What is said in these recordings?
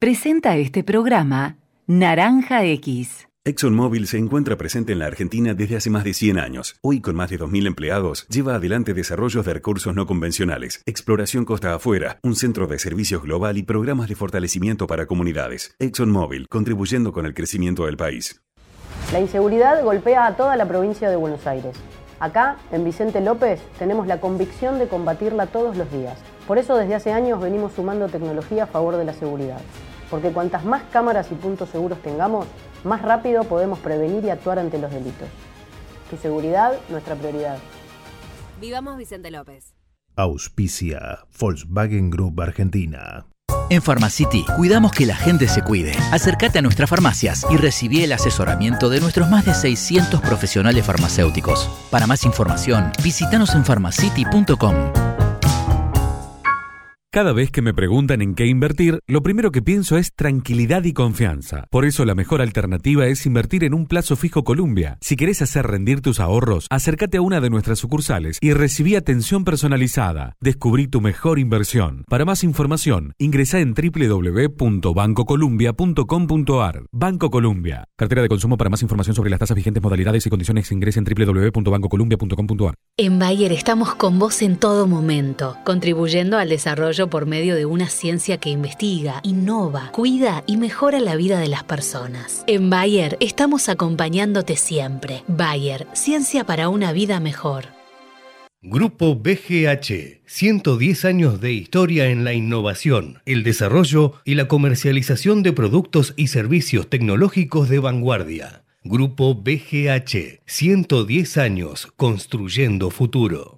Presenta este programa Naranja X. ExxonMobil se encuentra presente en la Argentina desde hace más de 100 años. Hoy, con más de 2.000 empleados, lleva adelante desarrollos de recursos no convencionales, exploración costa afuera, un centro de servicios global y programas de fortalecimiento para comunidades. ExxonMobil, contribuyendo con el crecimiento del país. La inseguridad golpea a toda la provincia de Buenos Aires. Acá, en Vicente López, tenemos la convicción de combatirla todos los días. Por eso desde hace años venimos sumando tecnología a favor de la seguridad. Porque cuantas más cámaras y puntos seguros tengamos, más rápido podemos prevenir y actuar ante los delitos. Tu seguridad, nuestra prioridad. Vivamos Vicente López. Auspicia Volkswagen Group Argentina. En Pharmacity cuidamos que la gente se cuide. Acércate a nuestras farmacias y recibí el asesoramiento de nuestros más de 600 profesionales farmacéuticos. Para más información, visítanos en pharmacity.com. Cada vez que me preguntan en qué invertir, lo primero que pienso es tranquilidad y confianza. Por eso la mejor alternativa es invertir en un plazo fijo Columbia. Si querés hacer rendir tus ahorros, acércate a una de nuestras sucursales y recibí atención personalizada. Descubrí tu mejor inversión. Para más información, ingresa en www.bancocolumbia.com.ar. Banco Columbia. Cartera de consumo para más información sobre las tasas vigentes, modalidades y condiciones ingresa en www.bancocolumbia.com.ar. En Bayer estamos con vos en todo momento, contribuyendo al desarrollo por medio de una ciencia que investiga, innova, cuida y mejora la vida de las personas. En Bayer estamos acompañándote siempre. Bayer, ciencia para una vida mejor. Grupo BGH, 110 años de historia en la innovación, el desarrollo y la comercialización de productos y servicios tecnológicos de vanguardia. Grupo BGH, 110 años construyendo futuro.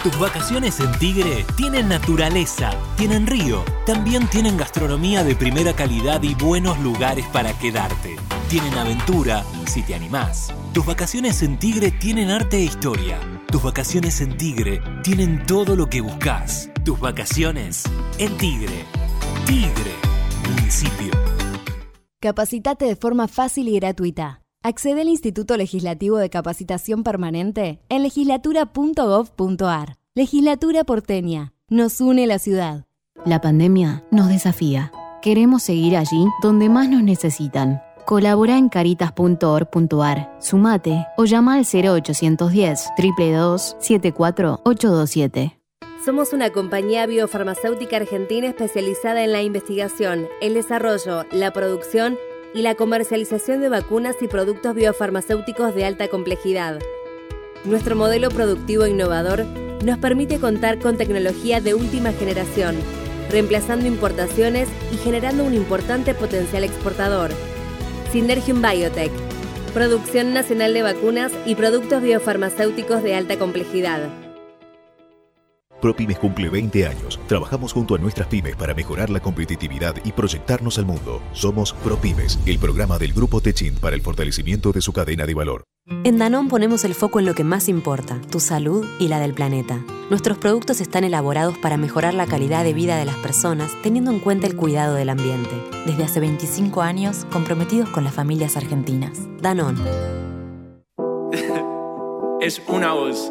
Tus vacaciones en Tigre tienen naturaleza, tienen río, también tienen gastronomía de primera calidad y buenos lugares para quedarte. Tienen aventura, si te animás. Tus vacaciones en Tigre tienen arte e historia. Tus vacaciones en Tigre tienen todo lo que buscas. Tus vacaciones en Tigre. Tigre, municipio. Capacitate de forma fácil y gratuita. Accede al Instituto Legislativo de Capacitación Permanente en legislatura.gov.ar. Legislatura porteña. Nos une la ciudad. La pandemia nos desafía. Queremos seguir allí donde más nos necesitan. Colabora en caritas.org.ar, sumate o llama al 0810 322 74827. Somos una compañía biofarmacéutica argentina especializada en la investigación, el desarrollo, la producción y la comercialización de vacunas y productos biofarmacéuticos de alta complejidad. Nuestro modelo productivo innovador nos permite contar con tecnología de última generación, reemplazando importaciones y generando un importante potencial exportador. Synergium Biotech, producción nacional de vacunas y productos biofarmacéuticos de alta complejidad. ProPymes cumple 20 años. Trabajamos junto a nuestras pymes para mejorar la competitividad y proyectarnos al mundo. Somos ProPymes, el programa del Grupo Techin para el fortalecimiento de su cadena de valor. En Danón ponemos el foco en lo que más importa, tu salud y la del planeta. Nuestros productos están elaborados para mejorar la calidad de vida de las personas teniendo en cuenta el cuidado del ambiente. Desde hace 25 años, comprometidos con las familias argentinas. Danón. es una voz.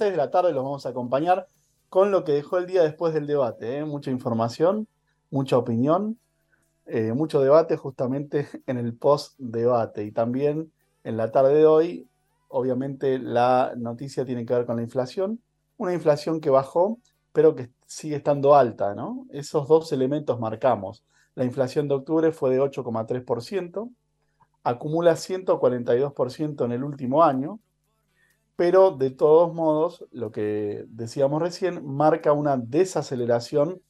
6 de la tarde, los vamos a acompañar con lo que dejó el día después del debate. ¿eh? Mucha información, mucha opinión, eh, mucho debate justamente en el post-debate. Y también en la tarde de hoy, obviamente la noticia tiene que ver con la inflación. Una inflación que bajó, pero que sigue estando alta. Esos dos elementos marcamos. La inflación de octubre fue de 8,3%, acumula 142% en el último año, pero de todos modos, lo que decíamos recién, marca una desaceleración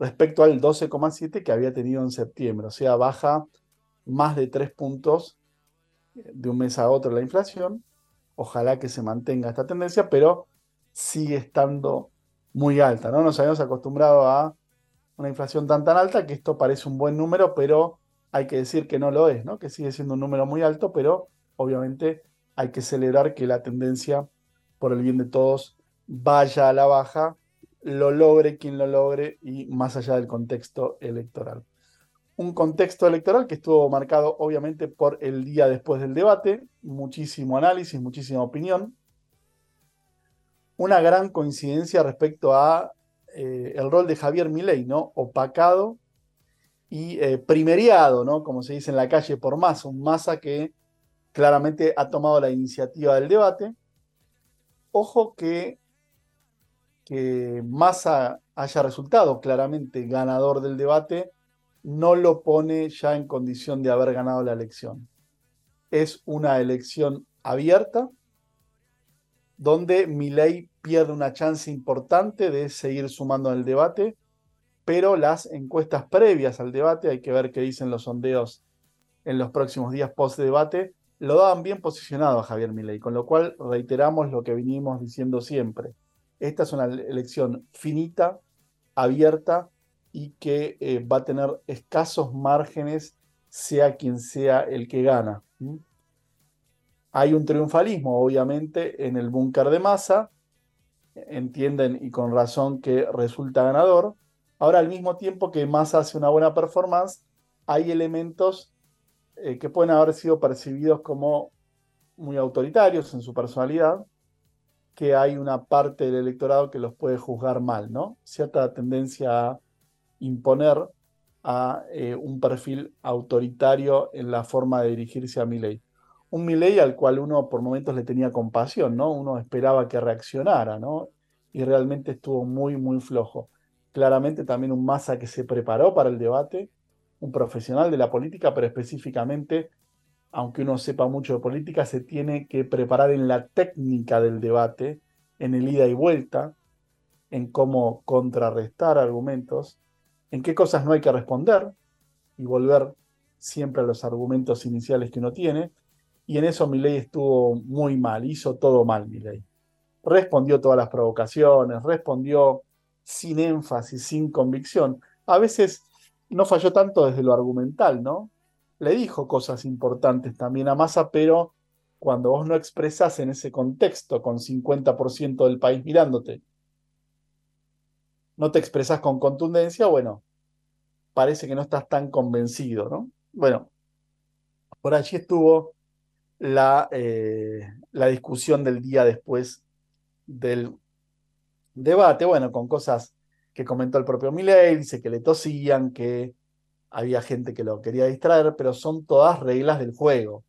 respecto al 12,7 que había tenido en septiembre, o sea, baja más de 3 puntos de un mes a otro la inflación. Ojalá que se mantenga esta tendencia, pero sigue estando muy alta, ¿no? Nos habíamos acostumbrado a una inflación tan tan alta que esto parece un buen número, pero hay que decir que no lo es, ¿no? Que sigue siendo un número muy alto, pero obviamente hay que celebrar que la tendencia, por el bien de todos, vaya a la baja, lo logre quien lo logre y más allá del contexto electoral. Un contexto electoral que estuvo marcado obviamente por el día después del debate, muchísimo análisis, muchísima opinión, una gran coincidencia respecto a eh, el rol de Javier Milei, ¿no? Opacado y eh, primeriado, ¿no? Como se dice en la calle por Massa, un Massa que claramente ha tomado la iniciativa del debate. Ojo que, que Massa haya resultado claramente ganador del debate, no lo pone ya en condición de haber ganado la elección. Es una elección abierta, donde Milei pierde una chance importante de seguir sumando en el debate, pero las encuestas previas al debate, hay que ver qué dicen los sondeos en los próximos días post debate, lo daban bien posicionado a Javier Milei, con lo cual reiteramos lo que vinimos diciendo siempre. Esta es una elección finita, abierta y que eh, va a tener escasos márgenes, sea quien sea el que gana. Hay un triunfalismo, obviamente, en el búnker de masa, entienden y con razón que resulta ganador. Ahora, al mismo tiempo que Massa hace una buena performance, hay elementos eh, que pueden haber sido percibidos como muy autoritarios en su personalidad, que hay una parte del electorado que los puede juzgar mal, ¿no? Cierta tendencia a imponer a eh, un perfil autoritario en la forma de dirigirse a Milei. Un Milei al cual uno por momentos le tenía compasión, ¿no? Uno esperaba que reaccionara, ¿no? Y realmente estuvo muy, muy flojo. Claramente también un Massa que se preparó para el debate, un profesional de la política, pero específicamente, aunque uno sepa mucho de política, se tiene que preparar en la técnica del debate, en el ida y vuelta, en cómo contrarrestar argumentos, en qué cosas no hay que responder y volver siempre a los argumentos iniciales que uno tiene. Y en eso Milei estuvo muy mal, hizo todo mal Milei. Respondió todas las provocaciones, respondió sin énfasis, sin convicción. A veces no falló tanto desde lo argumental, ¿no? Le dijo cosas importantes también a Massa, pero cuando vos no expresás en ese contexto con 50% del país mirándote, no te expresás con contundencia, bueno, parece que no estás tan convencido, ¿no? Bueno, por allí estuvo la, eh, la discusión del día después del debate, bueno, con cosas que comentó el propio Milei, dice que le tosían, que había gente que lo quería distraer, pero son todas reglas del juego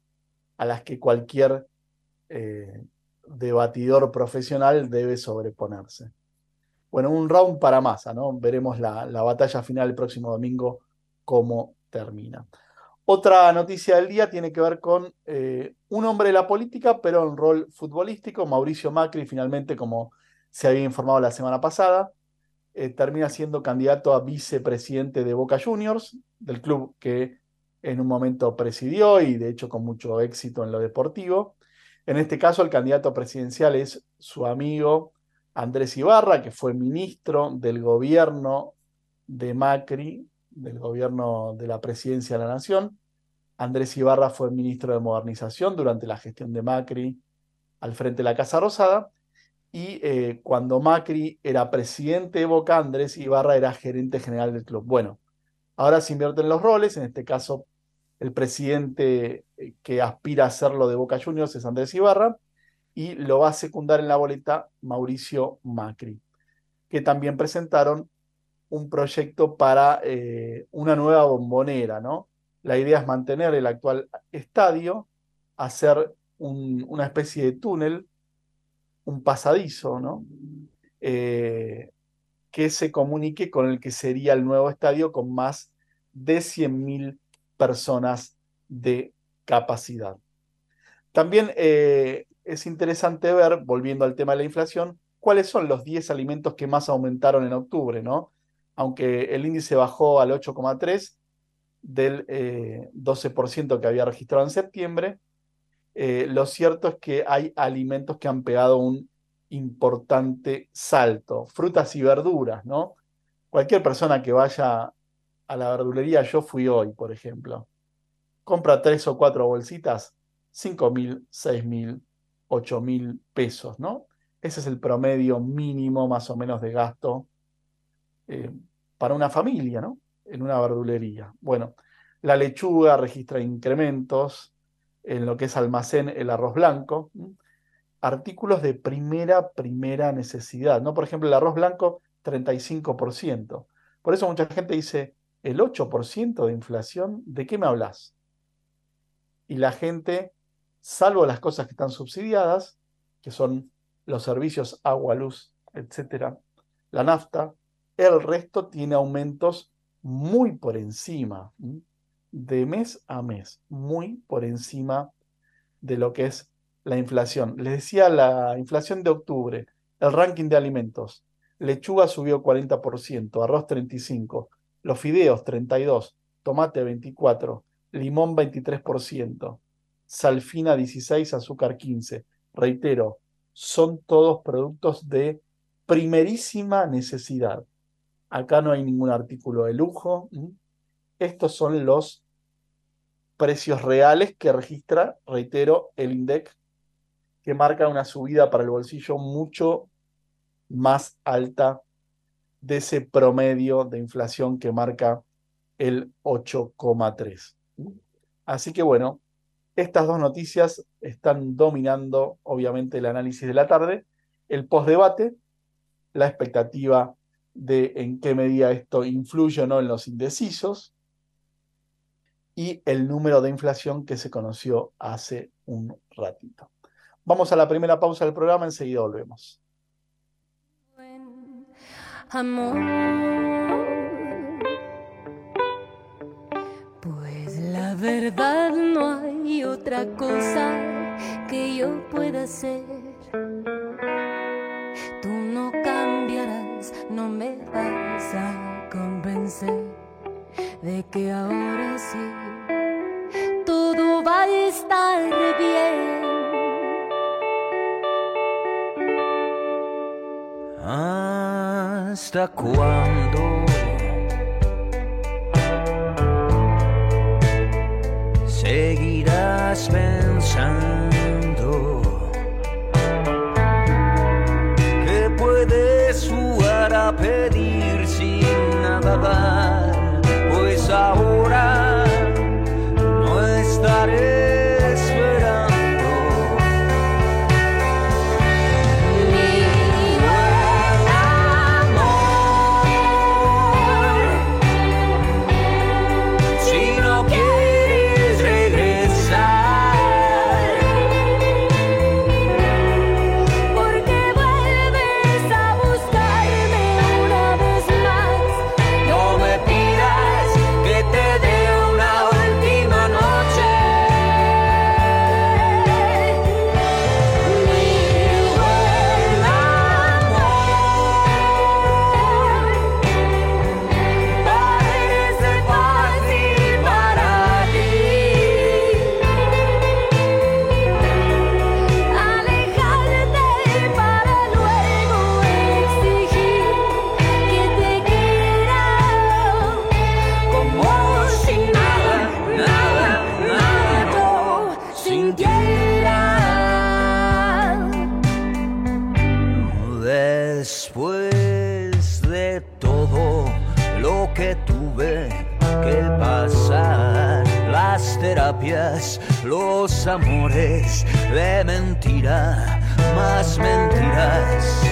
a las que cualquier eh, debatidor profesional debe sobreponerse. Bueno, un round para masa, ¿no? Veremos la, batalla final el próximo domingo, cómo termina. Otra noticia del día tiene que ver con eh, un hombre de la política, pero en rol futbolístico, Mauricio Macri, finalmente, como se había informado la semana pasada, eh, termina siendo candidato a vicepresidente de Boca Juniors, del club que en un momento presidió y de hecho con mucho éxito en lo deportivo. En este caso, el candidato presidencial es su amigo Andrés Ibarra, que fue ministro del gobierno de Macri, del gobierno de la presidencia de la Nación. Andrés Ibarra fue ministro de Modernización durante la gestión de Macri al frente de la Casa Rosada. Y eh, cuando Macri era presidente de Boca, Andrés Ibarra era gerente general del club. Bueno, ahora se invierten los roles, en este caso el presidente eh, que aspira a hacerlo de Boca Juniors es Andrés Ibarra, y lo va a secundar en la boleta Mauricio Macri, que también presentaron un proyecto para eh, una nueva bombonera, ¿no? La idea es mantener el actual estadio, hacer una especie de túnel, un pasadizo, ¿no? Eh, que se comunique con el que sería el nuevo estadio con más de 100.000 personas de capacidad. También eh, es interesante ver, volviendo al tema de la inflación, cuáles son los 10 alimentos que más aumentaron en octubre, ¿no? Aunque el índice bajó al 8,3 del 12% eh, que había registrado en septiembre, eh, lo cierto es que hay alimentos que han pegado un importante salto. Frutas y verduras, ¿no? Cualquier persona que vaya a la verdulería, yo fui hoy, por ejemplo, compra tres o cuatro bolsitas, 5 mil, 6 mil, 8 mil pesos, ¿no? Ese es el promedio mínimo más o menos de gasto eh, para una familia, ¿no? En una verdulería. Bueno, la lechuga registra incrementos en lo que es almacén, el arroz blanco, artículos de primera, primera necesidad, ¿no? Por ejemplo, el arroz blanco, 35%. Por eso mucha gente dice, el 8% de inflación, ¿de qué me hablas? Y la gente salvo las cosas que están subsidiadas, que son los servicios agua, luz, etcétera, la nafta, el resto tiene aumentos muy por encima, de mes a mes, muy por encima de lo que es la inflación. Les decía la inflación de octubre, el ranking de alimentos. Lechuga subió 40%, arroz 35%, los fideos 32%, tomate 24%, limón 23%, salfina 16, azúcar 15. Reitero, son todos productos de primerísima necesidad. Acá no hay ningún artículo de lujo. Estos son los precios reales que registra, reitero, el INDEC, que marca una subida para el bolsillo mucho más alta de ese promedio de inflación que marca el 8,3. Así que bueno, estas dos noticias están dominando, obviamente, el análisis de la tarde, el postdebate, la expectativa de en qué medida esto influye o no en los indecisos y el número de inflación que se conoció hace un ratito. Vamos a la primera pausa del programa, enseguida volvemos. Pues la verdad no hay otra cosa que yo pueda hacer. Tú no cambiarás, no me vas a convencer de que ahora sí todo va a estar bien. ¿Hasta cuándo? Seguirás pensando que puedes jugar a pedir. Amores de mentira, más mentiras.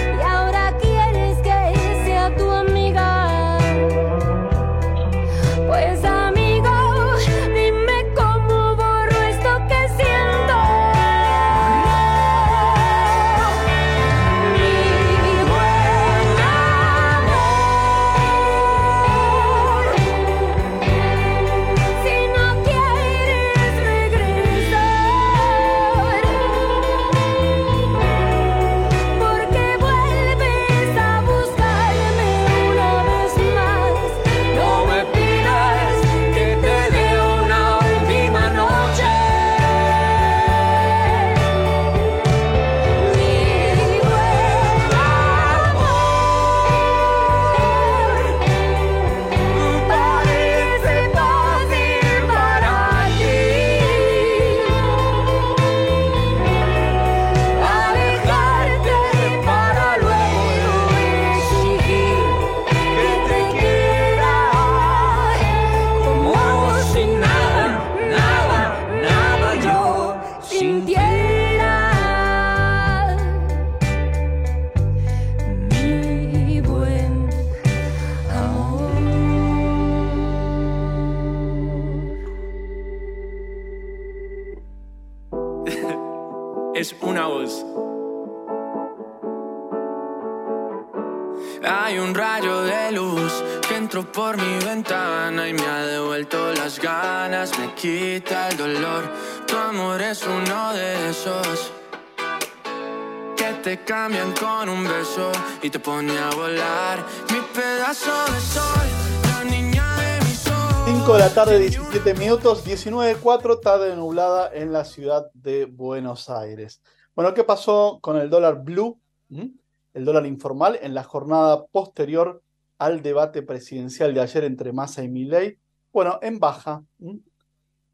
Minutos, 19.4, tarde nublada en la ciudad de Buenos Aires. Bueno, ¿qué pasó con el dólar blue, ¿Mm? el dólar informal, en la jornada posterior al debate presidencial de ayer entre Massa y Milei? Bueno, en baja. ¿Mm?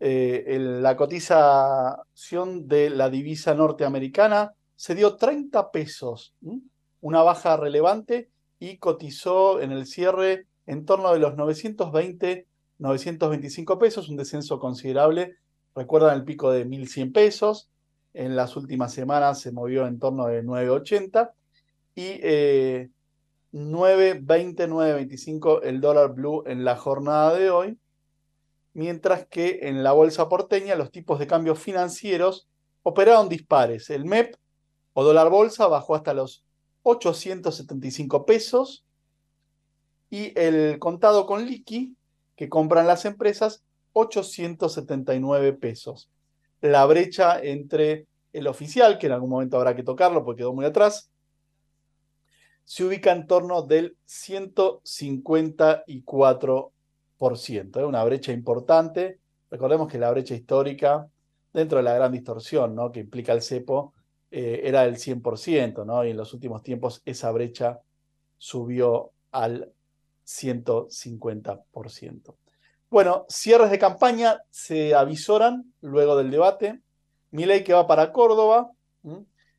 Eh, la cotización de la divisa norteamericana se dio 30 pesos, ¿Mm? una baja relevante y cotizó en el cierre en torno de los 920 925 pesos, un descenso considerable. Recuerdan el pico de 1.100 pesos. En las últimas semanas se movió en torno de 9.80 y eh, 9.20, 9.25 el dólar blue en la jornada de hoy. Mientras que en la bolsa porteña los tipos de cambios financieros operaron dispares. El MEP o dólar bolsa bajó hasta los 875 pesos y el contado con liqui que compran las empresas 879 pesos. La brecha entre el oficial, que en algún momento habrá que tocarlo porque quedó muy atrás, se ubica en torno del 154%. Es una brecha importante. Recordemos que la brecha histórica, dentro de la gran distorsión ¿no? que implica el cepo, eh, era del 100%, ¿no? y en los últimos tiempos esa brecha subió al 150%. Bueno, cierres de campaña se avisoran luego del debate. Milei que va para Córdoba.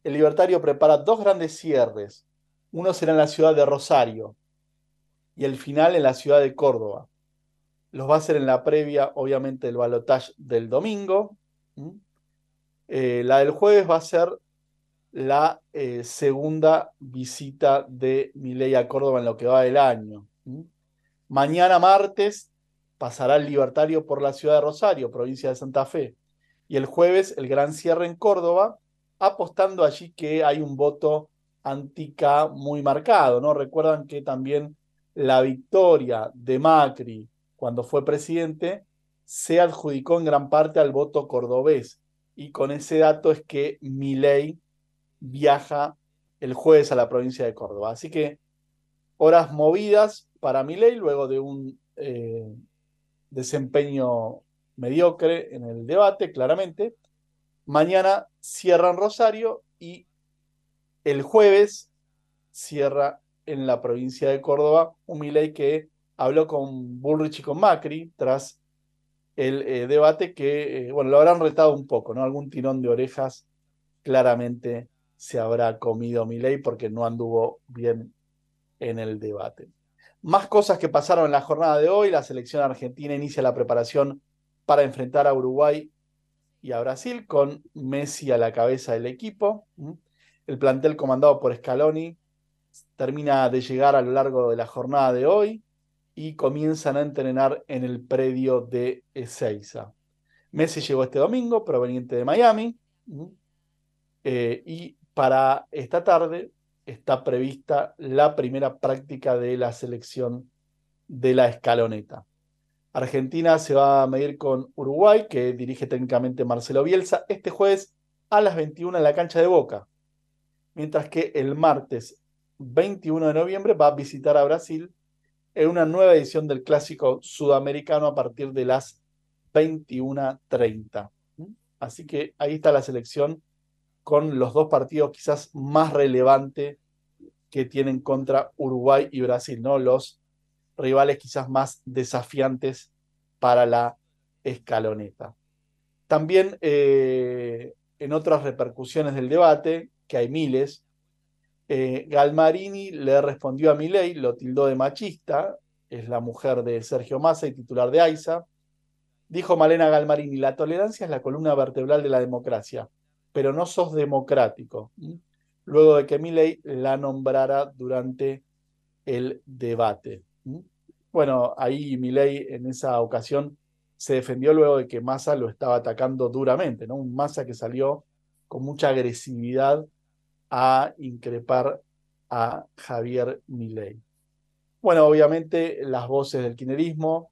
El Libertario prepara dos grandes cierres. Uno será en la ciudad de Rosario, y el final en la ciudad de Córdoba. Los va a hacer en la previa, obviamente, del balotaje del domingo. Eh, la del jueves va a ser la eh, segunda visita de Milei a Córdoba en lo que va del año. Mañana martes pasará el libertario por la ciudad de Rosario, provincia de Santa Fe. Y el jueves el gran cierre en Córdoba, apostando allí que hay un voto antica muy marcado, ¿no? Recuerdan que también la victoria de Macri cuando fue presidente se adjudicó en gran parte al voto cordobés. Y con ese dato es que Milei viaja el jueves a la provincia de Córdoba. Así que horas movidas para Milei luego de un eh, desempeño mediocre en el debate, claramente. Mañana cierran Rosario y el jueves cierra en la provincia de Córdoba un Milei que habló con Bullrich y con Macri tras el eh, debate que, eh, bueno, lo habrán retado un poco, ¿no? Algún tirón de orejas claramente se habrá comido Milei porque no anduvo bien en el debate. Más cosas que pasaron en la jornada de hoy. La selección argentina inicia la preparación para enfrentar a Uruguay y a Brasil con Messi a la cabeza del equipo. El plantel comandado por Scaloni termina de llegar a lo largo de la jornada de hoy y comienzan a entrenar en el predio de Ezeiza. Messi llegó este domingo, proveniente de Miami, eh, y para esta tarde está prevista la primera práctica de la selección de la escaloneta. Argentina se va a medir con Uruguay, que dirige técnicamente Marcelo Bielsa, este jueves a las 21 en la cancha de Boca. Mientras que el martes 21 de noviembre va a visitar a Brasil en una nueva edición del clásico sudamericano a partir de las 21.30. Así que ahí está la selección con los dos partidos quizás más relevantes que tienen contra Uruguay y Brasil, ¿no? Los rivales quizás más desafiantes para la escaloneta. También eh, en otras repercusiones del debate, que hay miles, eh, Galmarini le respondió a Milei, lo tildó de machista, es la mujer de Sergio Massa y titular de AISA. Dijo Malena Galmarini, la tolerancia es la columna vertebral de la democracia pero no sos democrático. Luego de que Milley la nombrara durante el debate. Bueno, ahí Milley en esa ocasión se defendió luego de que Massa lo estaba atacando duramente, ¿no? Un Massa que salió con mucha agresividad a increpar a Javier Milei. Bueno, obviamente las voces del kinerismo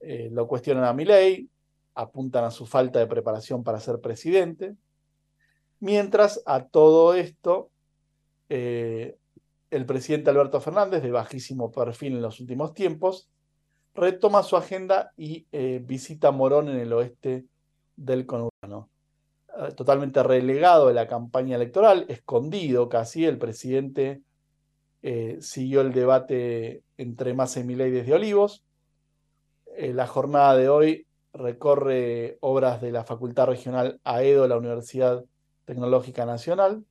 eh, lo cuestionan a Milei, apuntan a su falta de preparación para ser presidente, Mientras a todo esto, eh, el presidente Alberto Fernández, de bajísimo perfil en los últimos tiempos, retoma su agenda y eh, visita Morón en el oeste del conurbano. Eh, totalmente relegado de la campaña electoral, escondido casi, el presidente siguió el debate entre Massa y Milei desde Olivos. la jornada de hoy recorre obras de la Facultad Regional AEDO, la Universidad Tecnológica Nacional,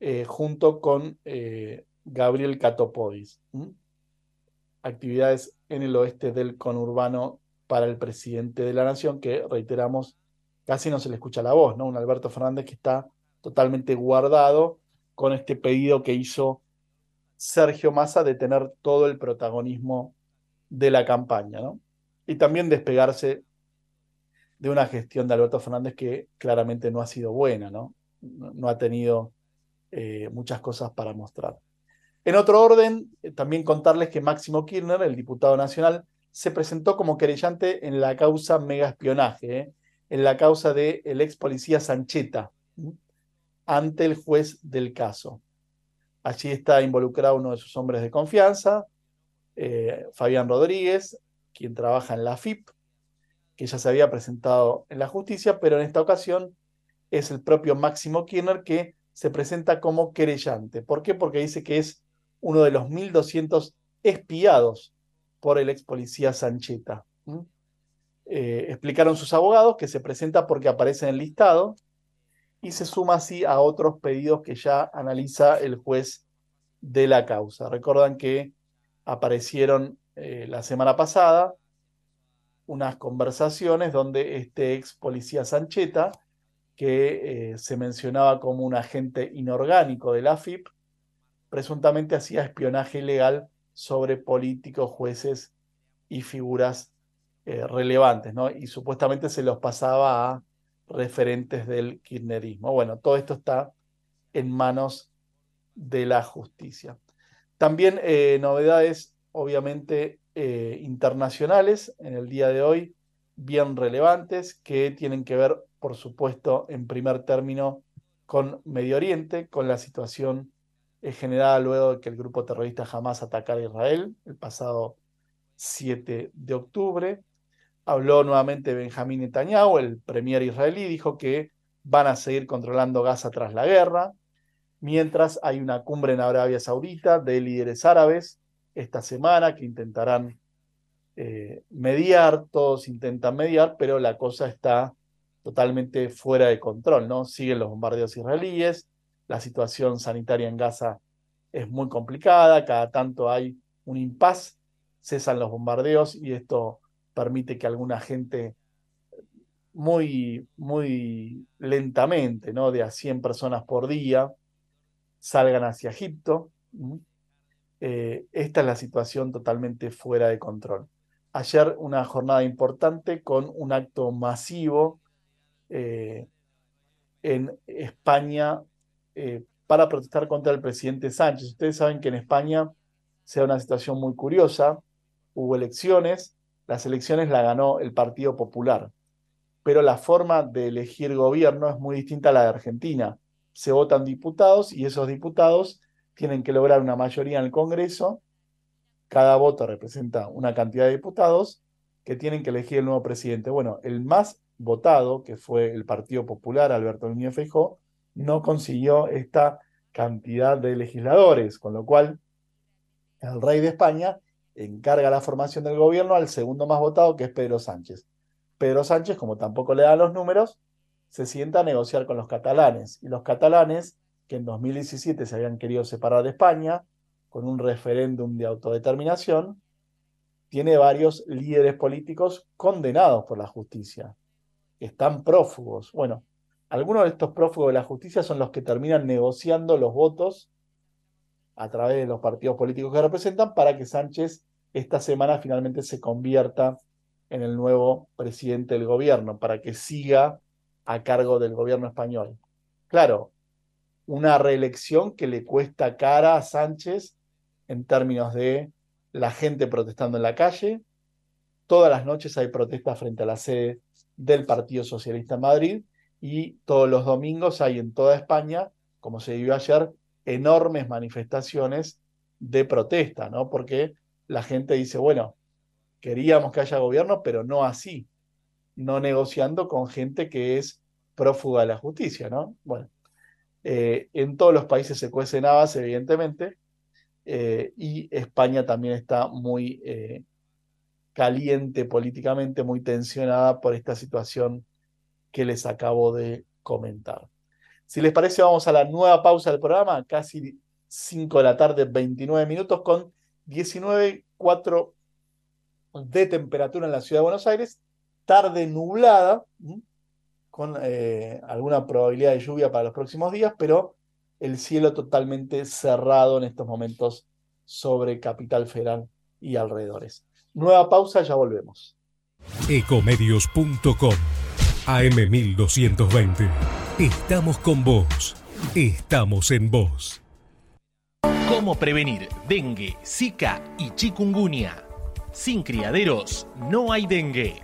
eh, junto con eh, Gabriel Catopodis. Actividades en el oeste del conurbano para el presidente de la Nación, que reiteramos, casi no se le escucha la voz, ¿no? Un Alberto Fernández que está totalmente guardado con este pedido que hizo Sergio Massa de tener todo el protagonismo de la campaña, ¿no? Y también despegarse de una gestión de Alberto Fernández que claramente no ha sido buena, ¿no? No, ha tenido eh, muchas cosas para mostrar. En otro orden, eh, también contarles que Máximo Kirchner, el diputado nacional, se presentó como querellante en la causa mega espionaje, ¿eh? en la causa del el ex policía Sancheta, ante el juez del caso. Allí está involucrado uno de sus hombres de confianza, Fabián Rodríguez, quien trabaja en la FIP, que ya se había presentado en la justicia, pero en esta ocasión es el propio Máximo Kirchner que se presenta como querellante. ¿Por qué? Porque dice que es uno de los 1.200 espiados por el ex policía Sancheta. Eh, explicaron sus abogados que se presenta porque aparece en el listado y se suma así a otros pedidos que ya analiza el juez de la causa. Recuerdan que aparecieron eh, la semana pasada unas conversaciones donde este ex policía Sancheta, que eh, se mencionaba como un agente inorgánico de la AFIP, presuntamente hacía espionaje ilegal sobre políticos, jueces y figuras eh, relevantes, ¿no? Y supuestamente se los pasaba a referentes del kirchnerismo. Bueno, todo esto está en manos de la justicia. También eh, novedades, obviamente, eh, internacionales en el día de hoy, bien relevantes, que tienen que ver, por supuesto, en primer término con Medio Oriente, con la situación generada luego de que el grupo terrorista jamás atacara a Israel el pasado 7 de octubre. Habló nuevamente Benjamín Netanyahu, el premier israelí, dijo que van a seguir controlando Gaza tras la guerra, mientras hay una cumbre en Arabia Saudita de líderes árabes esta semana que intentarán eh, mediar, todos intentan mediar, pero la cosa está totalmente fuera de control, ¿no? Siguen los bombardeos israelíes, la situación sanitaria en Gaza es muy complicada, cada tanto hay un impas, cesan los bombardeos y esto permite que alguna gente muy, muy lentamente, ¿no? de a 100 personas por día, salgan hacia Egipto. Eh, esta es la situación totalmente fuera de control. Ayer una jornada importante con un acto masivo eh, en España eh, para protestar contra el presidente Sánchez. Ustedes saben que en España se da una situación muy curiosa. Hubo elecciones, las elecciones la ganó el Partido Popular, pero la forma de elegir gobierno es muy distinta a la de Argentina. Se votan diputados y esos diputados tienen que lograr una mayoría en el Congreso. Cada voto representa una cantidad de diputados que tienen que elegir el nuevo presidente. Bueno, el más votado, que fue el Partido Popular, Alberto Núñez Feijóo, no consiguió esta cantidad de legisladores, con lo cual el rey de España encarga la formación del gobierno al segundo más votado, que es Pedro Sánchez. Pedro Sánchez, como tampoco le da los números, se sienta a negociar con los catalanes. Y los catalanes, que en 2017 se habían querido separar de España, con un referéndum de autodeterminación, tiene varios líderes políticos condenados por la justicia, están prófugos. Bueno, algunos de estos prófugos de la justicia son los que terminan negociando los votos a través de los partidos políticos que representan para que Sánchez esta semana finalmente se convierta en el nuevo presidente del gobierno, para que siga a cargo del gobierno español. Claro, una reelección que le cuesta cara a Sánchez en términos de la gente protestando en la calle. Todas las noches hay protestas frente a la sede del Partido Socialista Madrid y todos los domingos hay en toda España, como se vio ayer, enormes manifestaciones de protesta, ¿no? Porque la gente dice, bueno, queríamos que haya gobierno, pero no así, no negociando con gente que es prófuga de la justicia, ¿no? Bueno, eh, en todos los países se cuecen habas, evidentemente, eh, y España también está muy eh, caliente políticamente, muy tensionada por esta situación que les acabo de comentar. Si les parece, vamos a la nueva pausa del programa, casi 5 de la tarde, 29 minutos, con 19,4 de temperatura en la ciudad de Buenos Aires, tarde nublada, con eh, alguna probabilidad de lluvia para los próximos días, pero el cielo totalmente cerrado en estos momentos sobre Capital Federal y alrededores. Nueva pausa, ya volvemos. Ecomedios.com AM1220. Estamos con vos. Estamos en vos. ¿Cómo prevenir dengue, zika y chikungunya? Sin criaderos no hay dengue.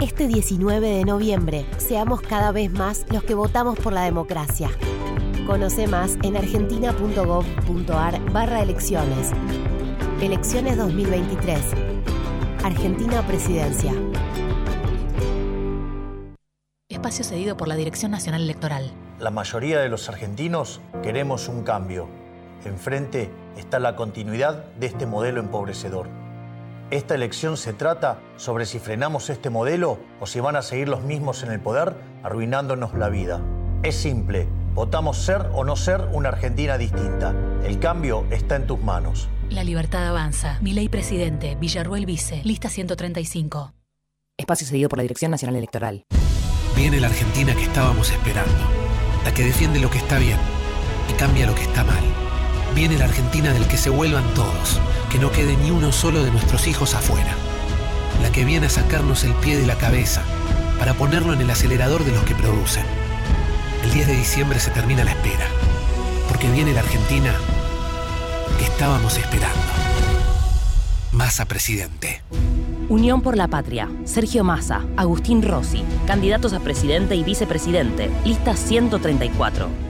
Este 19 de noviembre, seamos cada vez más los que votamos por la democracia. Conoce más en argentina.gov.ar barra elecciones. Elecciones 2023 Argentina Presidencia. Espacio cedido por la Dirección Nacional Electoral. La mayoría de los argentinos queremos un cambio. Enfrente está la continuidad de este modelo empobrecedor. Esta elección se trata sobre si frenamos este modelo o si van a seguir los mismos en el poder arruinándonos la vida. Es simple, votamos ser o no ser una Argentina distinta. El cambio está en tus manos. La libertad avanza. Mi ley presidente, Villarruel Vice, lista 135. Espacio cedido por la Dirección Nacional Electoral. Viene la Argentina que estábamos esperando, la que defiende lo que está bien y cambia lo que está mal. Viene la Argentina del que se vuelvan todos, que no quede ni uno solo de nuestros hijos afuera. La que viene a sacarnos el pie de la cabeza para ponerlo en el acelerador de los que producen. El 10 de diciembre se termina la espera, porque viene la Argentina que estábamos esperando. Massa presidente. Unión por la Patria. Sergio Massa, Agustín Rossi, candidatos a presidente y vicepresidente. Lista 134.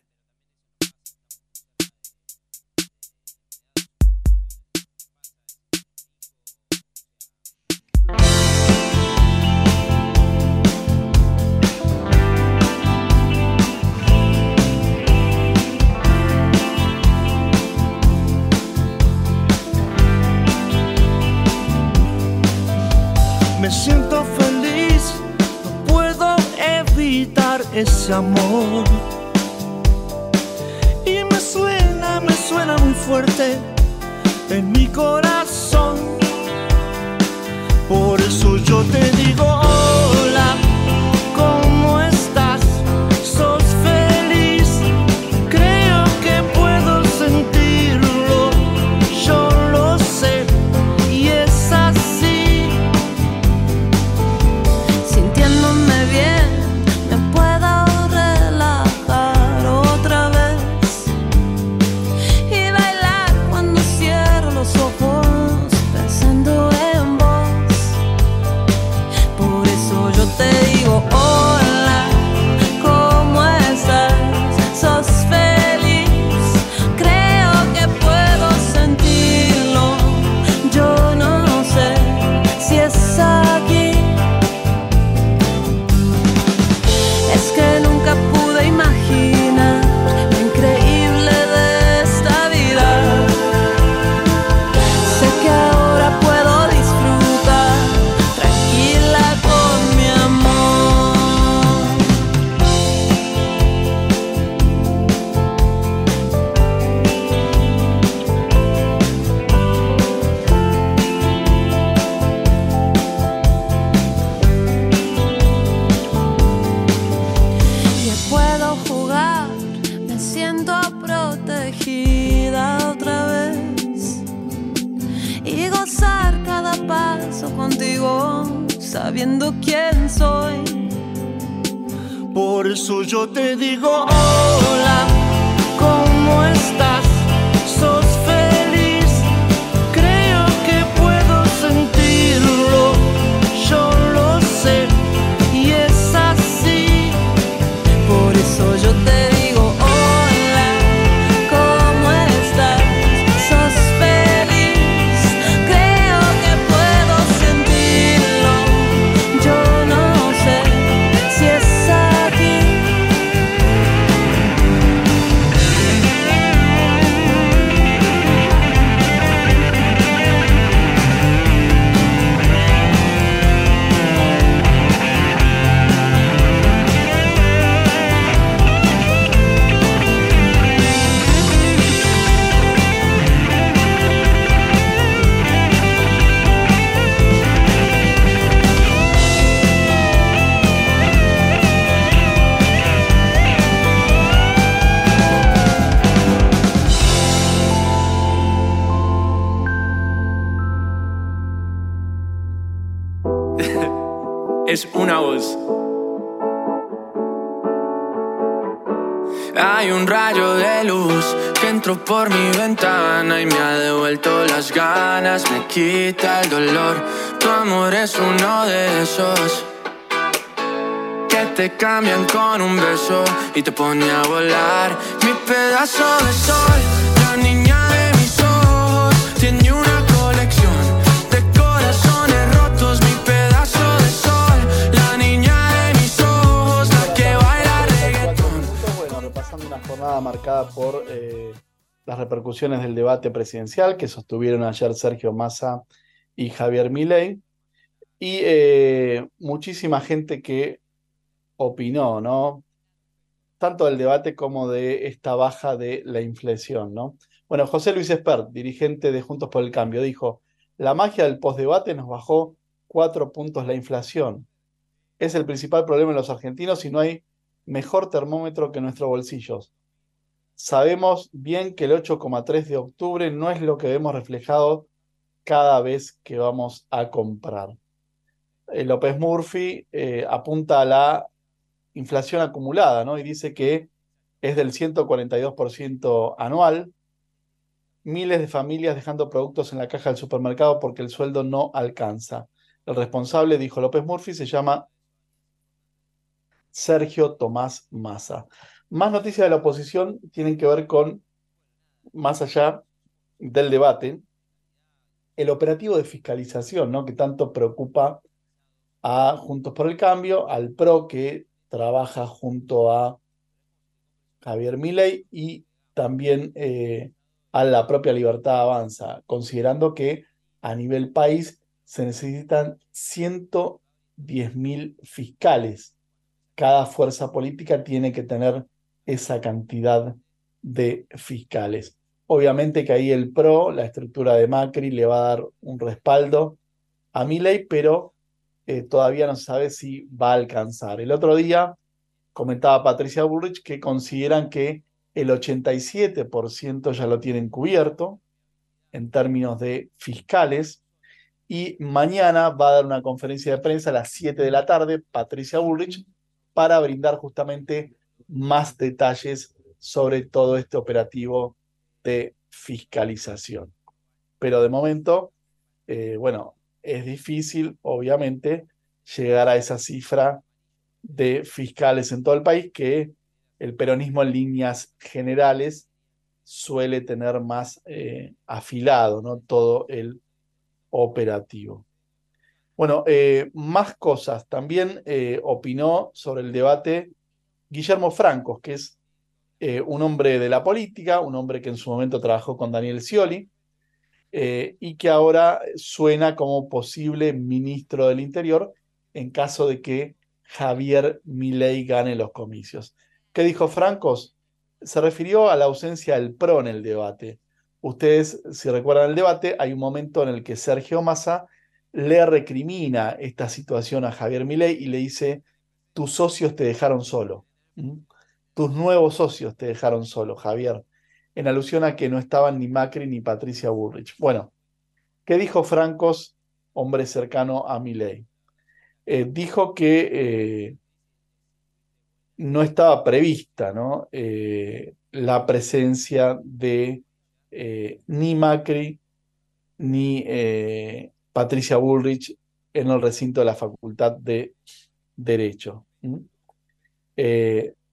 Ese amor. Y me suena, me suena muy fuerte en mi corazón. Por eso yo te digo digo cambian con un beso y te pone a volar. Mi pedazo de sol, la niña de mis ojos, tiene una colección de corazones rotos. Mi pedazo de sol, la niña de mis ojos, la que baila reggaetón. Bueno, repasando una jornada marcada por eh, las repercusiones del debate presidencial que sostuvieron ayer Sergio Massa y Javier Milei. Y eh, muchísima gente que opinó, ¿no? Tanto del debate como de esta baja de la inflación, ¿no? Bueno, José Luis Espert, dirigente de Juntos por el Cambio, dijo, la magia del postdebate nos bajó cuatro puntos la inflación. Es el principal problema de los argentinos y no hay mejor termómetro que nuestros bolsillos. Sabemos bien que el 8,3 de octubre no es lo que vemos reflejado cada vez que vamos a comprar. Eh, López Murphy eh, apunta a la inflación acumulada, ¿no? Y dice que es del 142% anual. Miles de familias dejando productos en la caja del supermercado porque el sueldo no alcanza. El responsable, dijo López Murphy, se llama Sergio Tomás Massa. Más noticias de la oposición tienen que ver con, más allá del debate, el operativo de fiscalización, ¿no? Que tanto preocupa a Juntos por el Cambio, al PRO que trabaja junto a Javier Milei y también eh, a la propia Libertad Avanza, considerando que a nivel país se necesitan 110 mil fiscales. Cada fuerza política tiene que tener esa cantidad de fiscales. Obviamente que ahí el PRO, la estructura de Macri, le va a dar un respaldo a Milei, pero eh, todavía no se sabe si va a alcanzar. El otro día comentaba Patricia Bullrich que consideran que el 87% ya lo tienen cubierto en términos de fiscales y mañana va a dar una conferencia de prensa a las 7 de la tarde, Patricia Bullrich, para brindar justamente más detalles sobre todo este operativo de fiscalización. Pero de momento, eh, bueno, es difícil, obviamente, llegar a esa cifra de fiscales en todo el país que el peronismo en líneas generales suele tener más eh, afilado, ¿no? Todo el operativo. Bueno, eh, más cosas. También eh, opinó sobre el debate Guillermo Francos, que es un hombre de la política, un hombre que en su momento trabajó con Daniel Scioli, eh, y que ahora suena como posible ministro del Interior en caso de que Javier Milei gane los comicios. ¿Qué dijo Francos? Se refirió a la ausencia del PRO en el debate. Ustedes, si recuerdan el debate, hay un momento en el que Sergio Massa le recrimina esta situación a Javier Milei y le dice, tus socios te dejaron solo. Tus nuevos socios te dejaron solo, Javier en alusión a que no estaban ni Macri ni Patricia Bullrich. Bueno, ¿qué dijo Francos, hombre cercano a Milei? Eh, dijo que eh, no estaba prevista ¿no? Eh, la presencia de ni Macri ni Patricia Bullrich en el recinto de la Facultad de Derecho.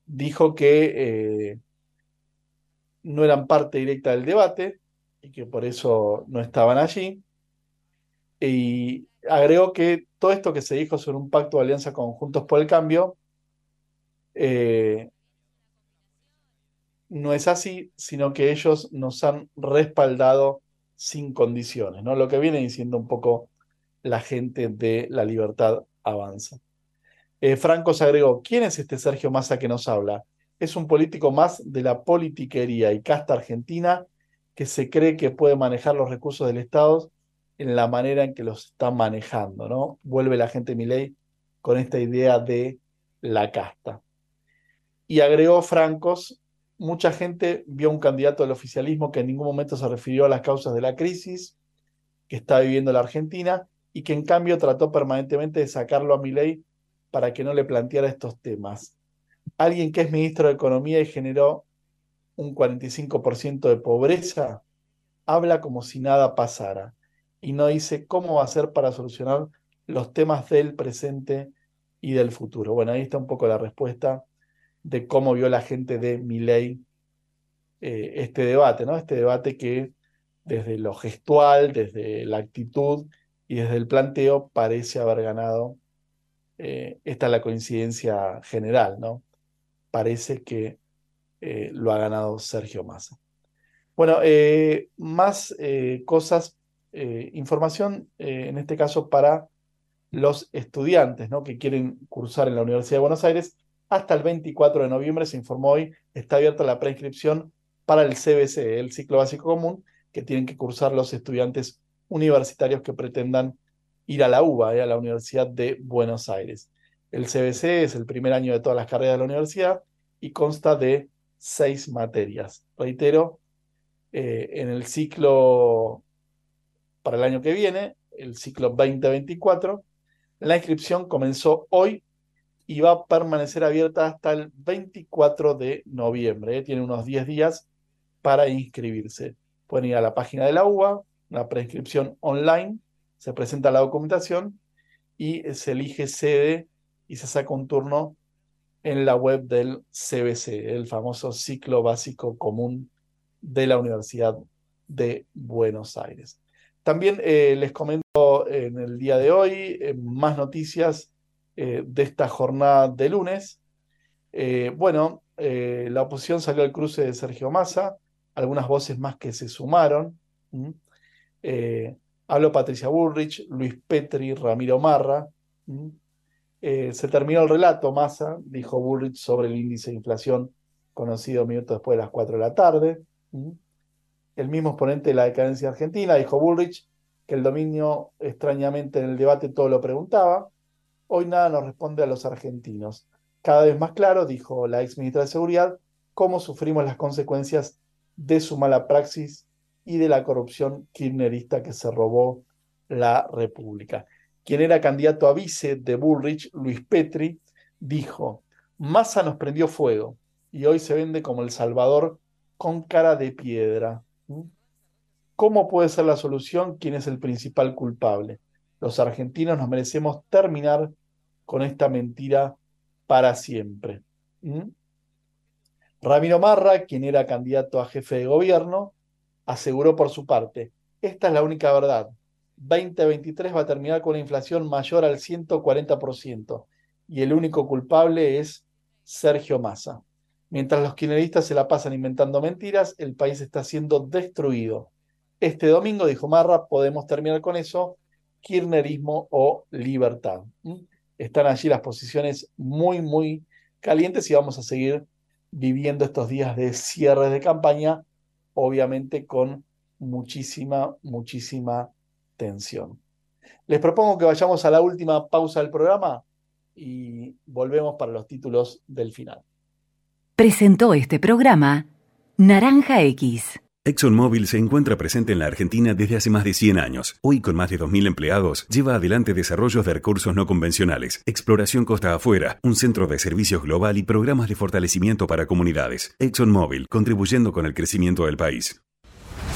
dijo que no eran parte directa del debate y que por eso no estaban allí. Y agregó que todo esto que se dijo sobre un pacto de alianza con Juntos por el Cambio eh, no es así, sino que ellos nos han respaldado sin condiciones, ¿no? Lo que viene diciendo un poco la gente de La Libertad Avanza. Eh, Franco se agregó, ¿quién es este Sergio Massa que nos habla? Es un político más de la politiquería y casta argentina que se cree que puede manejar los recursos del Estado en la manera en que los está manejando, ¿no? Vuelve la gente Milei con esta idea de la casta. Y agregó Francos, mucha gente vio un candidato del oficialismo que en ningún momento se refirió a las causas de la crisis que está viviendo la Argentina y que en cambio trató permanentemente de sacarlo a Milei para que no le planteara estos temas alguien que es ministro de Economía y generó un 45% de pobreza, habla como si nada pasara y no dice cómo va a hacer para solucionar los temas del presente y del futuro. Bueno, ahí está un poco la respuesta de cómo vio la gente de Milei eh, este debate, ¿no? Este debate que desde lo gestual, desde la actitud y desde el planteo parece haber ganado. Eh, esta es la coincidencia general, ¿no? Parece que eh, lo ha ganado Sergio Massa. Bueno, más cosas, información en este caso para los estudiantes ¿no? que quieren cursar en la Universidad de Buenos Aires hasta el 24 de noviembre, se informó hoy, está abierta la preinscripción para el CBC, el ciclo básico común, que tienen que cursar los estudiantes universitarios que pretendan ir a la UBA, eh, a la Universidad de Buenos Aires. El CBC es el primer año de todas las carreras de la universidad y consta de seis materias. Reitero, eh, en el ciclo para el año que viene, el ciclo 2024, la inscripción comenzó hoy y va a permanecer abierta hasta el 24 de noviembre. ¿eh? Tiene unos 10 días para inscribirse. Pueden ir a la página de la UBA, una preinscripción online, se presenta la documentación y se elige sede y se saca un turno en la web del CBC, el famoso ciclo básico común de la Universidad de Buenos Aires. También eh, les comento en el día de hoy eh, más noticias eh, de esta jornada de lunes. Bueno, la oposición salió al cruce de Sergio Massa, algunas voces más que se sumaron. habló Patricia Bullrich, Luis Petri, Ramiro Marra. Se terminó el relato, Massa, dijo Bullrich, sobre el índice de inflación conocido minutos después de las 4 de la tarde. El mismo exponente de la decadencia argentina dijo Bullrich que el dominio extrañamente en el debate todo lo preguntaba. Hoy nada nos responde a los argentinos. Cada vez más claro, dijo la ex ministra de Seguridad, cómo sufrimos las consecuencias de su mala praxis y de la corrupción kirchnerista que se robó la República. Quien era candidato a vice de Bullrich, Luis Petri, dijo, Massa nos prendió fuego y hoy se vende como el Salvador con cara de piedra. ¿Mm? ¿Cómo puede ser la solución? ¿Quién es el principal culpable? Los argentinos nos merecemos terminar con esta mentira para siempre. ¿Mm? Ramiro Marra, quien era candidato a jefe de gobierno, aseguró por su parte, esta es la única verdad. 2023 va a terminar con una inflación mayor al 140% y el único culpable es Sergio Massa. Mientras los kirchneristas se la pasan inventando mentiras, el país está siendo destruido. Este domingo, dijo Marra, podemos terminar con eso kirchnerismo o libertad. Están allí las posiciones muy, muy calientes y vamos a seguir viviendo estos días de cierre de campaña, obviamente con muchísima, muchísima tensión. Les propongo que vayamos a la última pausa del programa y volvemos para los títulos del final. Presentó este programa Naranja X. ExxonMobil se encuentra presente en la Argentina desde hace más de 100 años. Hoy, con más de 2.000 empleados, lleva adelante desarrollos de recursos no convencionales, exploración costa afuera, un centro de servicios global y programas de fortalecimiento para comunidades. ExxonMobil, contribuyendo con el crecimiento del país.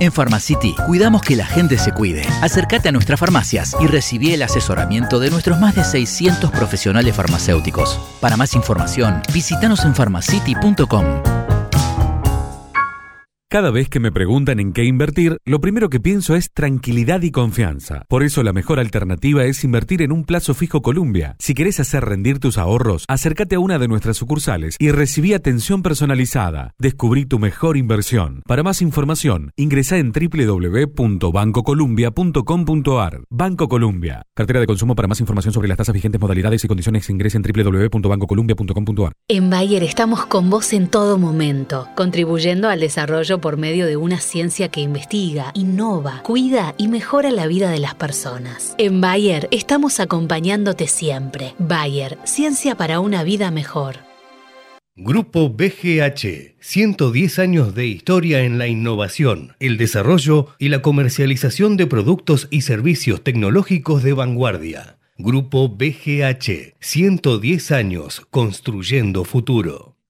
En Pharmacity cuidamos que la gente se cuide. Acércate a nuestras farmacias y recibí el asesoramiento de nuestros más de 600 profesionales farmacéuticos. Para más información, visítanos en pharmacity.com. Cada vez que me preguntan en qué invertir, lo primero que pienso es tranquilidad y confianza. Por eso la mejor alternativa es invertir en un plazo fijo Columbia. Si querés hacer rendir tus ahorros, acércate a una de nuestras sucursales y recibí atención personalizada. Descubrí tu mejor inversión. Para más información, ingresa en www.bancocolumbia.com.ar. Banco Columbia. Cartera de consumo para más información sobre las tasas vigentes, modalidades y condiciones ingresa en www.bancocolumbia.com.ar. En Bayer estamos con vos en todo momento, contribuyendo al desarrollo por medio de una ciencia que investiga, innova, cuida y mejora la vida de las personas. En Bayer estamos acompañándote siempre. Bayer, ciencia para una vida mejor. Grupo BGH, 110 años de historia en la innovación, el desarrollo y la comercialización de productos y servicios tecnológicos de vanguardia. Grupo BGH, 110 años construyendo futuro.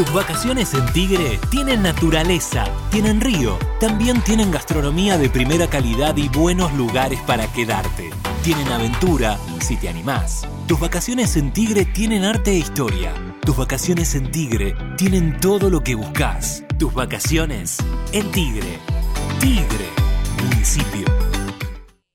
Tus vacaciones en Tigre tienen naturaleza, tienen río, también tienen gastronomía de primera calidad y buenos lugares para quedarte. Tienen aventura, si te animás. Tus vacaciones en Tigre tienen arte e historia. Tus vacaciones en Tigre tienen todo lo que buscas. Tus vacaciones en Tigre. Tigre, municipio.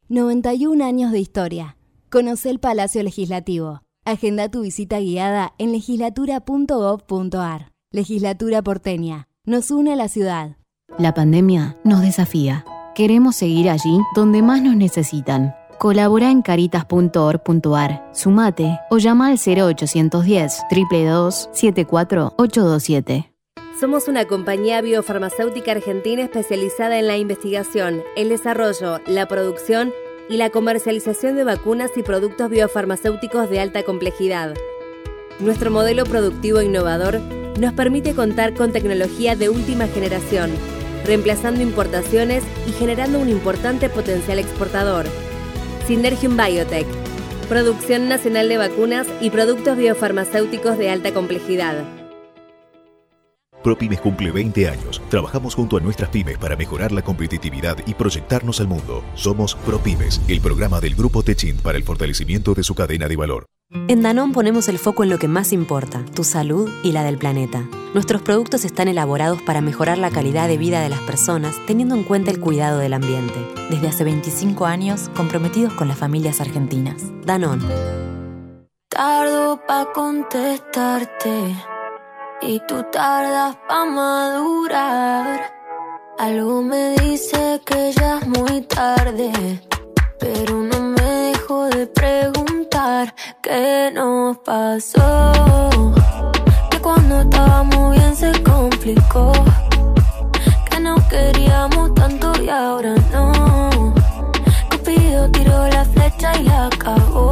91 años de historia. Conoce el Palacio Legislativo. Agenda tu visita guiada en legislatura.gov.ar. Legislatura porteña. Nos une a la ciudad. La pandemia nos desafía. Queremos seguir allí donde más nos necesitan. Colabora en caritas.org.ar, sumate o llama al 0810 322 74827. Somos una compañía biofarmacéutica argentina especializada en la investigación, el desarrollo, la producción y la comercialización de vacunas y productos biofarmacéuticos de alta complejidad. Nuestro modelo productivo innovador nos permite contar con tecnología de última generación, reemplazando importaciones y generando un importante potencial exportador. Synergium Biotech, producción nacional de vacunas y productos biofarmacéuticos de alta complejidad. ProPymes cumple 20 años. Trabajamos junto a nuestras pymes para mejorar la competitividad y proyectarnos al mundo. Somos ProPymes, el programa del Grupo Techint para el fortalecimiento de su cadena de valor. En Danón ponemos el foco en lo que más importa, tu salud y la del planeta. Nuestros productos están elaborados para mejorar la calidad de vida de las personas teniendo en cuenta el cuidado del ambiente. Desde hace 25 años, comprometidos con las familias argentinas. Danón. Tardo pa' contestarte y tú tardas pa' madurar. Algo me dice que ya es muy tarde, pero no me dejo de preguntar qué nos pasó. Que cuando estábamos bien se complicó, que no queríamos tanto y ahora no. Cupido tiró la flecha y la acabó.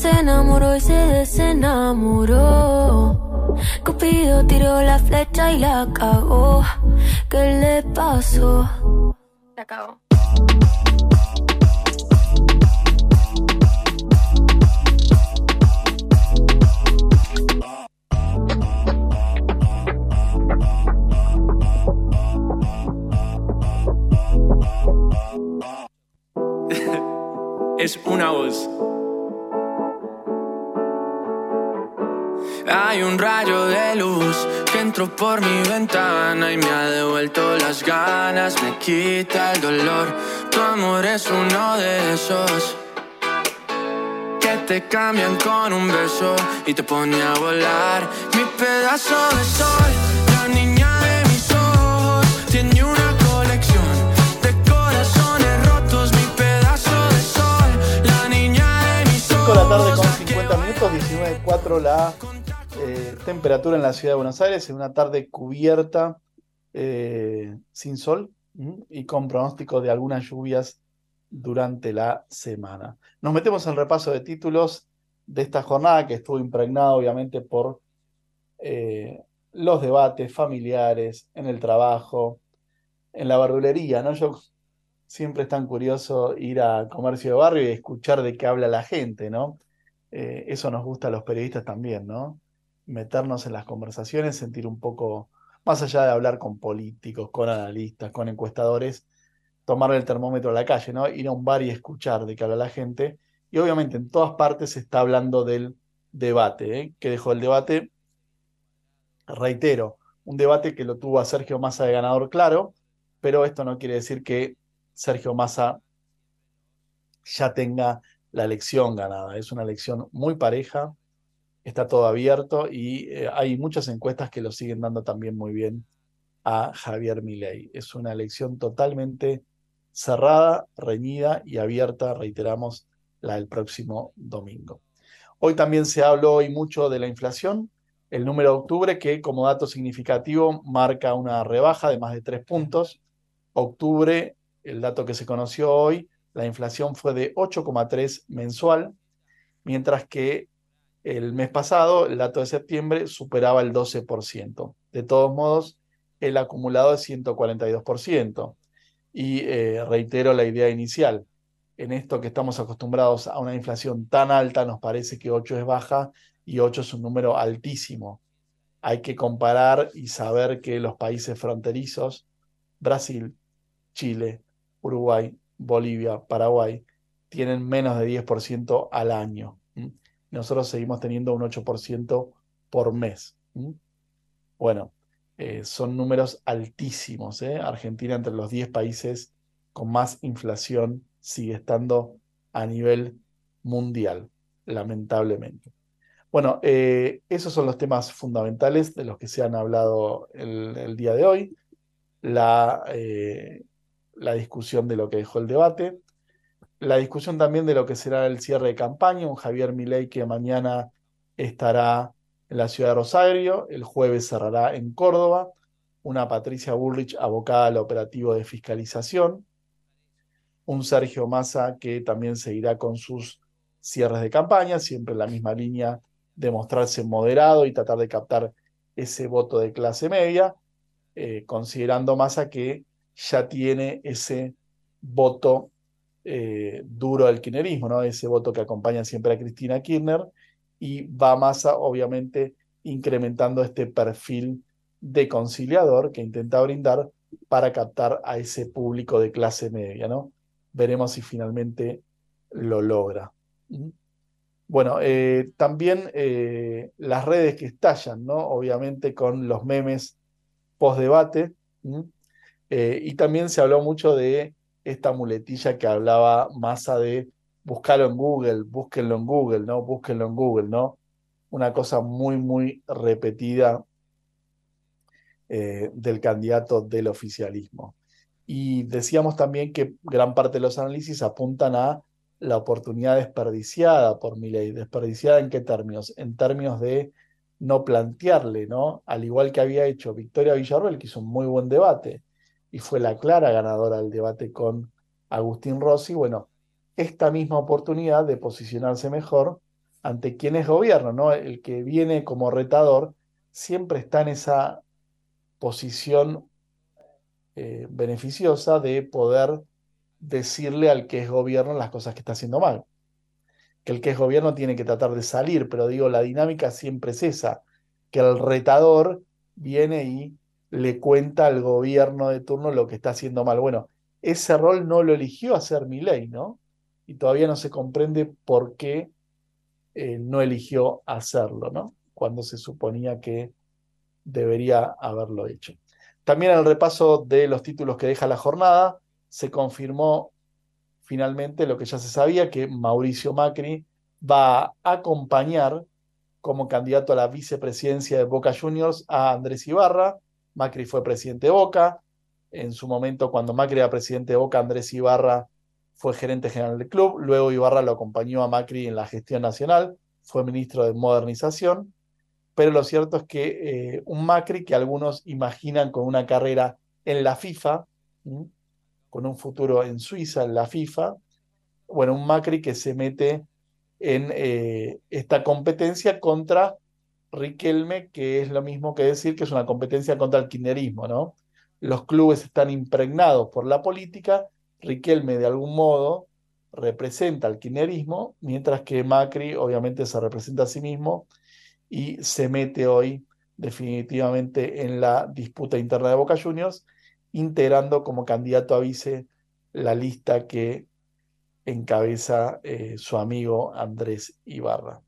se enamoró y se desenamoró. Cupido tiró la flecha y la cagó. ¿Qué le pasó? La cagó. es una voz. Hay un rayo de luz que entró por mi ventana y me ha devuelto las ganas, me quita el dolor. Tu amor es uno de esos que te cambian con un beso y te pone a volar. Mi pedazo de sol, la niña de mis ojos, tiene una colección de corazones rotos. Mi pedazo de sol, la niña de mis 5 de la tarde con 50 minutos, 19.4 la eh, temperatura en la ciudad de Buenos Aires, en una tarde cubierta, eh, sin sol y con pronóstico de algunas lluvias durante la semana. Nos metemos el repaso de títulos de esta jornada que estuvo impregnada obviamente por eh, los debates familiares, en el trabajo, en la barbulería, ¿no? Yo siempre es tan curioso ir a comercio de barrio y escuchar de qué habla la gente, ¿no? Eso nos gusta a los periodistas también, ¿no? Meternos en las conversaciones, sentir un poco, más allá de hablar con políticos, con analistas, con encuestadores, tomar el termómetro a la calle, ¿no? Ir a un bar y escuchar de qué habla la gente. Y obviamente en todas partes se está hablando del debate, ¿eh? Que dejó el debate, reitero, un debate que lo tuvo a Sergio Massa de ganador claro, pero esto no quiere decir que Sergio Massa ya tenga la elección ganada. Es una elección muy pareja, está todo abierto y eh, hay muchas encuestas que lo siguen dando también muy bien a Javier Milei. Es una elección totalmente cerrada, reñida y abierta, reiteramos, la del próximo domingo. Hoy también se habló hoy mucho de la inflación, el número de octubre que como dato significativo marca una rebaja de más de tres puntos. Octubre, el dato que se conoció hoy, la inflación fue de 8,3 mensual, mientras que el mes pasado, el dato de septiembre, superaba el 12%. De todos modos, el acumulado es 142%. Y eh, reitero la idea inicial, en esto que estamos acostumbrados a una inflación tan alta, nos parece que 8 es baja y 8 es un número altísimo. Hay que comparar y saber que los países fronterizos, Brasil, Chile, Uruguay, Bolivia, Paraguay, tienen menos de 10% al año. Nosotros seguimos teniendo un 8% por mes. Bueno, eh, son números altísimos. ¿eh? Argentina entre los 10 países con más inflación sigue estando a nivel mundial, lamentablemente. Bueno, eh, esos son los temas fundamentales de los que se han hablado el, día de hoy. La, la discusión de lo que dejó el debate, la discusión también de lo que será el cierre de campaña, un Javier Milei que mañana estará en la ciudad de Rosario, el jueves cerrará en Córdoba, una Patricia Bullrich abocada al operativo de fiscalización, un Sergio Massa que también seguirá con sus cierres de campaña, siempre en la misma línea de mostrarse moderado y tratar de captar ese voto de clase media, eh, considerando Massa que ya tiene ese voto eh, duro del kirchnerismo, ¿no? ese voto que acompaña siempre a Cristina Kirchner, y va Massa obviamente incrementando este perfil de conciliador que intenta brindar para captar a ese público de clase media, ¿no? Veremos si finalmente lo logra. Bueno, eh, también eh, las redes que estallan, ¿no? Obviamente con los memes post-debate. Y también se habló mucho de esta muletilla que hablaba Massa de buscarlo en Google, búsquenlo en Google, ¿no? Búsquenlo en Google, ¿no? Una cosa muy, muy repetida eh, del candidato del oficialismo. Y decíamos también que gran parte de los análisis apuntan a la oportunidad desperdiciada por Milei. ¿Desperdiciada en qué términos? En términos de no plantearle, ¿no? Al igual que había hecho Victoria Villarroel, que hizo un muy buen debate y fue la clara ganadora del debate con Agustín Rossi, bueno, esta misma oportunidad de posicionarse mejor ante quien es gobierno, ¿no? El que viene como retador siempre está en esa posición eh, beneficiosa de poder decirle al que es gobierno las cosas que está haciendo mal. Que el que es gobierno tiene que tratar de salir, pero digo, la dinámica siempre es esa, que el retador viene y le cuenta al gobierno de turno lo que está haciendo mal. Bueno, ese rol no lo eligió hacer Milei, ¿no? Y todavía no se comprende por qué eh, no eligió hacerlo, ¿no? Cuando se suponía que debería haberlo hecho. También en el repaso de los títulos que deja la jornada, se confirmó finalmente lo que ya se sabía, que Mauricio Macri va a acompañar como candidato a la vicepresidencia de Boca Juniors a Andrés Ibarra. Macri fue presidente de Boca. En su momento, cuando Macri era presidente de Boca, Andrés Ibarra fue gerente general del club. Luego Ibarra lo acompañó a Macri en la gestión nacional. Fue ministro de modernización. Pero lo cierto es que eh, un Macri que algunos imaginan con una carrera en la FIFA, con un futuro en Suiza, en la FIFA, bueno, un Macri que se mete en eh, esta competencia contra Riquelme, que es lo mismo que decir que es una competencia contra el kirchnerismo, ¿no? Los clubes están impregnados por la política, Riquelme de algún modo representa al kirchnerismo, mientras que Macri obviamente se representa a sí mismo y se mete hoy definitivamente en la disputa interna de Boca Juniors, integrando como candidato a vice la lista que encabeza eh, su amigo Andrés Ibarra.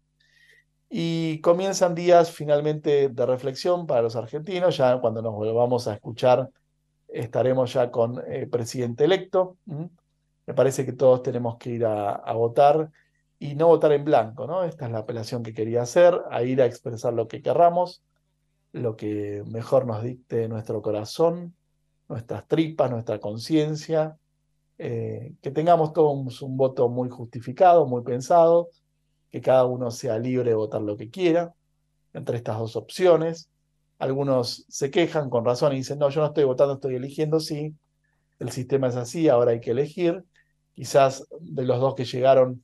Y comienzan días finalmente de reflexión para los argentinos, ya cuando nos volvamos a escuchar estaremos ya con eh, presidente electo. Me parece que todos tenemos que ir a, a, votar y no votar en blanco, ¿no? Esta es la apelación que quería hacer, a ir a expresar lo que querramos, lo que mejor nos dicte nuestro corazón, nuestras tripas, nuestra conciencia, eh, que tengamos todos un voto muy justificado, muy pensado, que cada uno sea libre de votar lo que quiera entre estas dos opciones. Algunos se quejan con razón y dicen, no, yo no estoy votando, estoy eligiendo, sí, el sistema es así, ahora hay que elegir. Quizás de los dos que llegaron,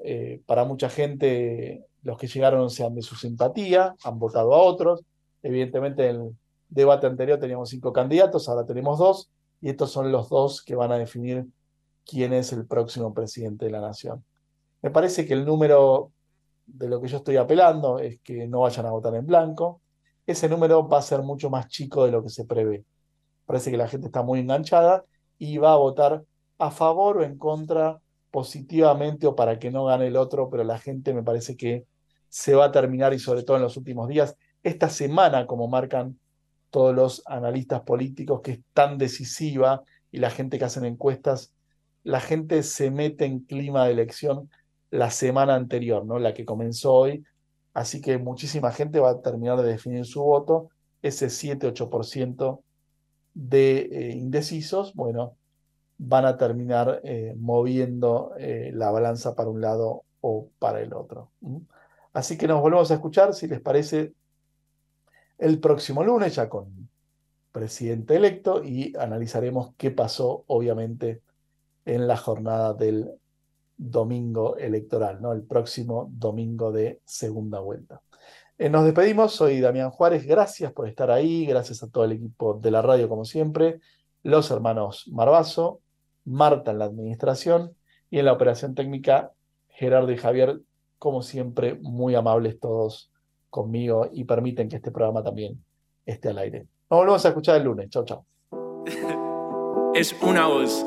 eh, para mucha gente, los que llegaron sean de su simpatía, han votado a otros. Evidentemente, en el debate anterior teníamos cinco candidatos, ahora tenemos dos y estos son los dos que van a definir quién es el próximo presidente de la nación. Me parece que el número de lo que yo estoy apelando es que no vayan a votar en blanco. Ese número va a ser mucho más chico de lo que se prevé. Parece que la gente está muy enganchada y va a votar a favor o en contra positivamente o para que no gane el otro, pero la gente me parece que se va a terminar y sobre todo en los últimos días, esta semana, como marcan todos los analistas políticos, que es tan decisiva y la gente que hacen encuestas, la gente se mete en clima de elección la semana anterior, ¿no? La que comenzó hoy. Así que muchísima gente va a terminar de definir su voto. Ese 7-8% de eh, indecisos, bueno, van a terminar eh, moviendo eh, la balanza para un lado o para el otro. Así que nos volvemos a escuchar, si les parece, el próximo lunes, ya con presidente electo, y analizaremos qué pasó, obviamente, en la jornada del domingo electoral, ¿no? El próximo domingo de segunda vuelta. Eh, nos despedimos, soy Damián Juárez, gracias por estar ahí, gracias a todo el equipo de la radio como siempre, los hermanos Marbazo, Marta en la administración y en la operación técnica Gerardo y Javier, como siempre, muy amables todos conmigo y permiten que este programa también esté al aire. Nos volvemos a escuchar el lunes. Chao, chao. Es una voz.